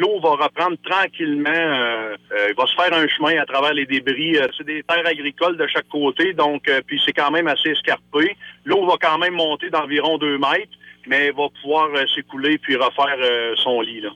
l'eau va reprendre tranquillement. Euh, euh, il va se faire un chemin à travers les débris. Euh, c'est des terres agricoles de chaque côté, donc euh, puis c'est quand même assez escarpé. L'eau va quand même monter d'environ deux mètres, mais va pouvoir euh, s'écouler puis refaire euh, son lit. Là.